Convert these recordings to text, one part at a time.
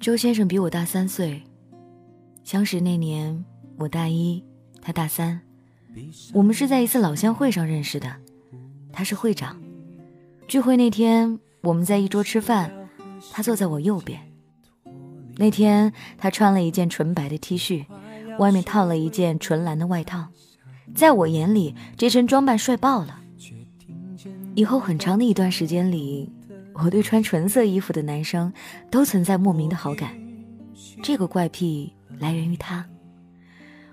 周先生比我大三岁，相识那年我大一，他大三，我们是在一次老乡会上认识的，他是会长。聚会那天我们在一桌吃饭，他坐在我右边。那天他穿了一件纯白的 T 恤，外面套了一件纯蓝的外套，在我眼里这身装扮帅爆了。以后很长的一段时间里。我对穿纯色衣服的男生都存在莫名的好感，这个怪癖来源于他。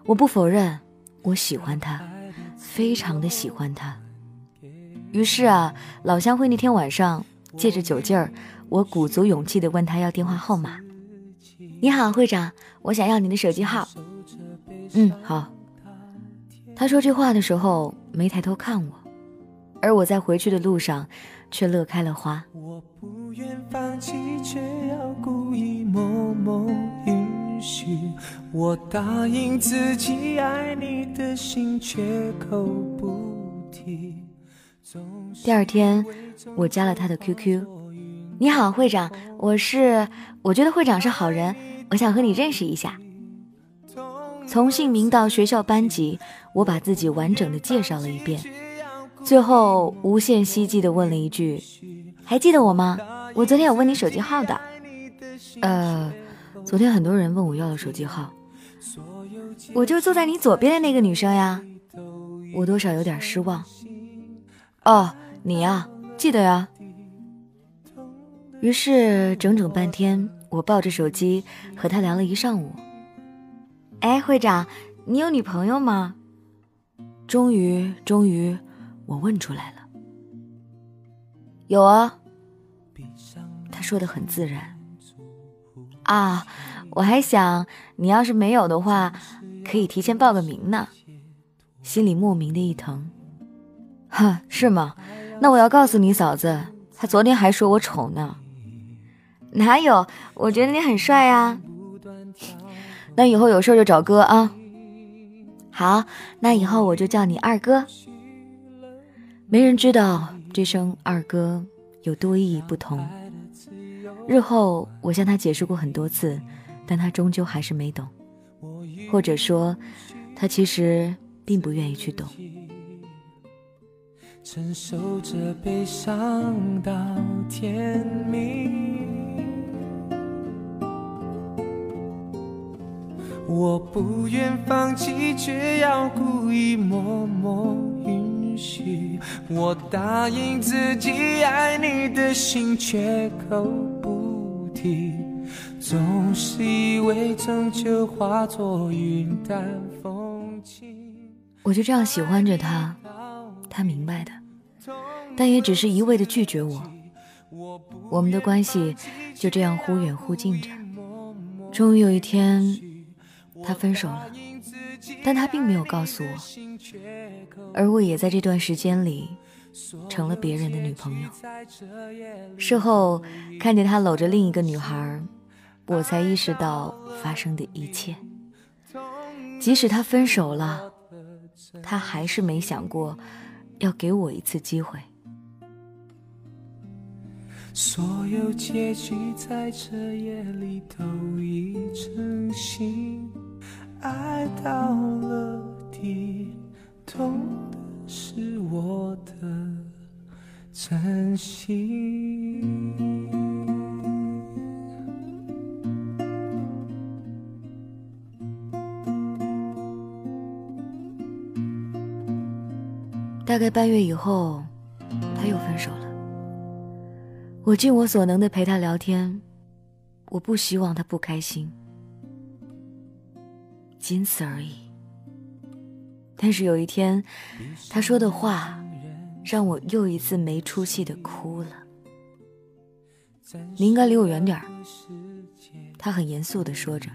我不否认，我喜欢他，非常的喜欢他。于是啊，老乡会那天晚上，借着酒劲儿，我鼓足勇气的问他要电话号码。你好，会长，我想要你的手机号。嗯，好。他说这话的时候没抬头看我，而我在回去的路上。却乐开了花。我不愿放弃，却要故意默默允许。我答应自己爱你的心，却口不提。第二天，我加了他的 QQ。你好，会长，我是，我觉得会长是好人，我想和你认识一下。从姓名到学校班级，我把自己完整的介绍了一遍。最后，无限希冀的问了一句：“还记得我吗？我昨天有问你手机号的。”呃，昨天很多人问我要了手机号，我就坐在你左边的那个女生呀。我多少有点失望。哦，你呀，记得呀。于是整整半天，我抱着手机和他聊了一上午。哎，会长，你有女朋友吗？终于，终于。我问出来了，有啊，他说的很自然。啊，我还想你要是没有的话，可以提前报个名呢。心里莫名的一疼。哈，是吗？那我要告诉你嫂子，她昨天还说我丑呢。哪有？我觉得你很帅呀。那以后有事就找哥啊。好，那以后我就叫你二哥。没人知道这声二哥有多意义不同。日后我向他解释过很多次，但他终究还是没懂，或者说，他其实并不愿意去懂。承受着悲伤到天明，我不愿放弃，却要故意默默我答应自己爱你的心，却口不提，总是以为终究化作云淡风轻。我就这样喜欢着他，他明白的，但也只是一味的拒绝我。我们的关系就这样忽远忽近着。终于有一天，他分手了。但他并没有告诉我，而我也在这段时间里成了别人的女朋友。事后看见他搂着另一个女孩，我才意识到发生的一切。即使他分手了，他还是没想过要给我一次机会。所有结局在这夜里都已成型。到了底，痛的是我的真心。大概半月以后，他又分手了。我尽我所能的陪他聊天，我不希望他不开心。仅此而已。但是有一天，他说的话让我又一次没出息的哭了。你应该离我远点儿。他很严肃的说着。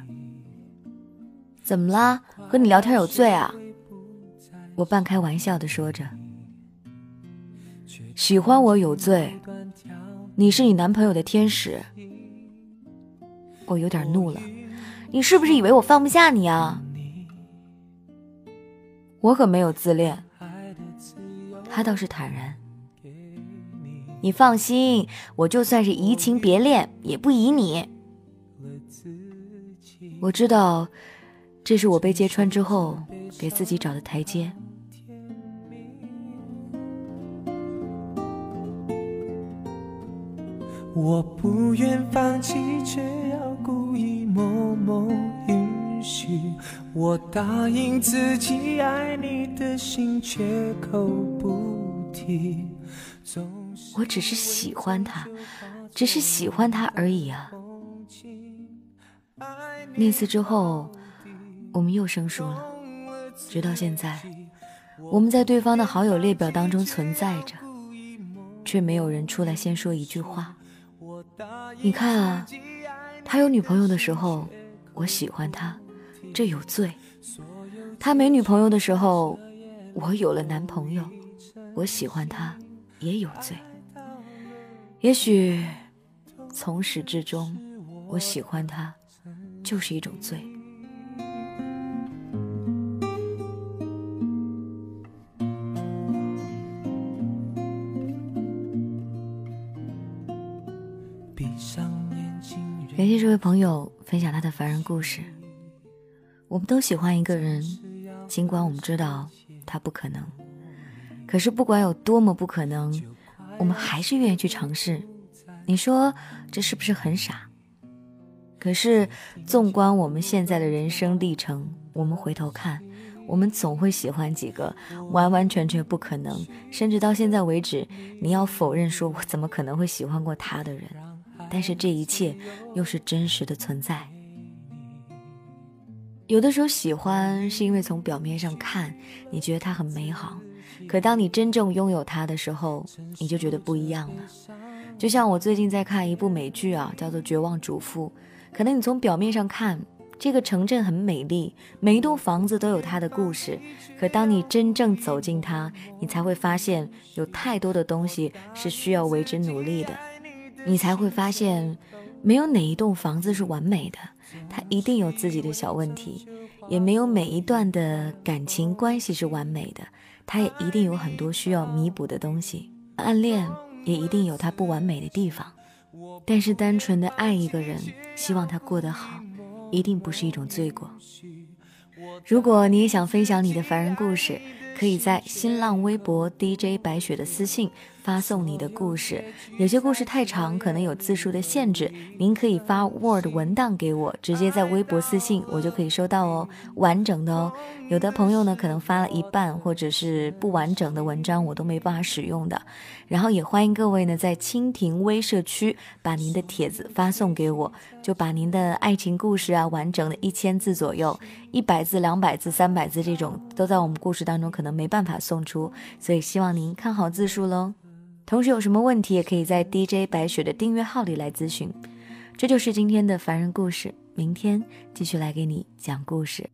怎么啦？和你聊天有罪啊？我半开玩笑的说着。喜欢我有罪？你是你男朋友的天使。我有点怒了。你是不是以为我放不下你啊？我可没有自恋，他倒是坦然。你放心，我就算是移情别恋，也不移你。我知道，这是我被揭穿之后给自己找的台阶。我不愿放弃，却要故意默默允许。我答应自己爱你的心，绝口不提。我只是喜欢他，只是喜欢他而已啊。那次之后，我们又生疏了，直到现在，我们在对方的好友列表当中存在着，却没有人出来先说一句话。你看啊，他有女朋友的时候，我喜欢他，这有罪；他没女朋友的时候，我有了男朋友，我喜欢他，也有罪。也许从始至终，我喜欢他，就是一种罪。闭上感谢这位朋友分享他的凡人故事。我们都喜欢一个人，尽管我们知道他不可能，可是不管有多么不可能，我们还是愿意去尝试。你说这是不是很傻？可是纵观我们现在的人生历程，我们回头看，我们总会喜欢几个完完全全不可能，甚至到现在为止，你要否认说我怎么可能会喜欢过他的人。但是这一切又是真实的存在。有的时候喜欢是因为从表面上看，你觉得它很美好，可当你真正拥有它的时候，你就觉得不一样了。就像我最近在看一部美剧啊，叫做《绝望主妇》。可能你从表面上看，这个城镇很美丽，每一栋房子都有它的故事。可当你真正走进它，你才会发现有太多的东西是需要为之努力的。你才会发现，没有哪一栋房子是完美的，它一定有自己的小问题；也没有每一段的感情关系是完美的，它也一定有很多需要弥补的东西。暗恋也一定有它不完美的地方，但是单纯的爱一个人，希望他过得好，一定不是一种罪过。如果你也想分享你的凡人故事，可以在新浪微博 DJ 白雪的私信。发送你的故事，有些故事太长，可能有字数的限制。您可以发 Word 文档给我，直接在微博私信，我就可以收到哦，完整的哦。有的朋友呢，可能发了一半或者是不完整的文章，我都没办法使用的。然后也欢迎各位呢，在蜻蜓微社区把您的帖子发送给我，就把您的爱情故事啊，完整的一千字左右，一百字、两百字、三百字这种，都在我们故事当中可能没办法送出，所以希望您看好字数喽。同时有什么问题，也可以在 DJ 白雪的订阅号里来咨询。这就是今天的凡人故事，明天继续来给你讲故事。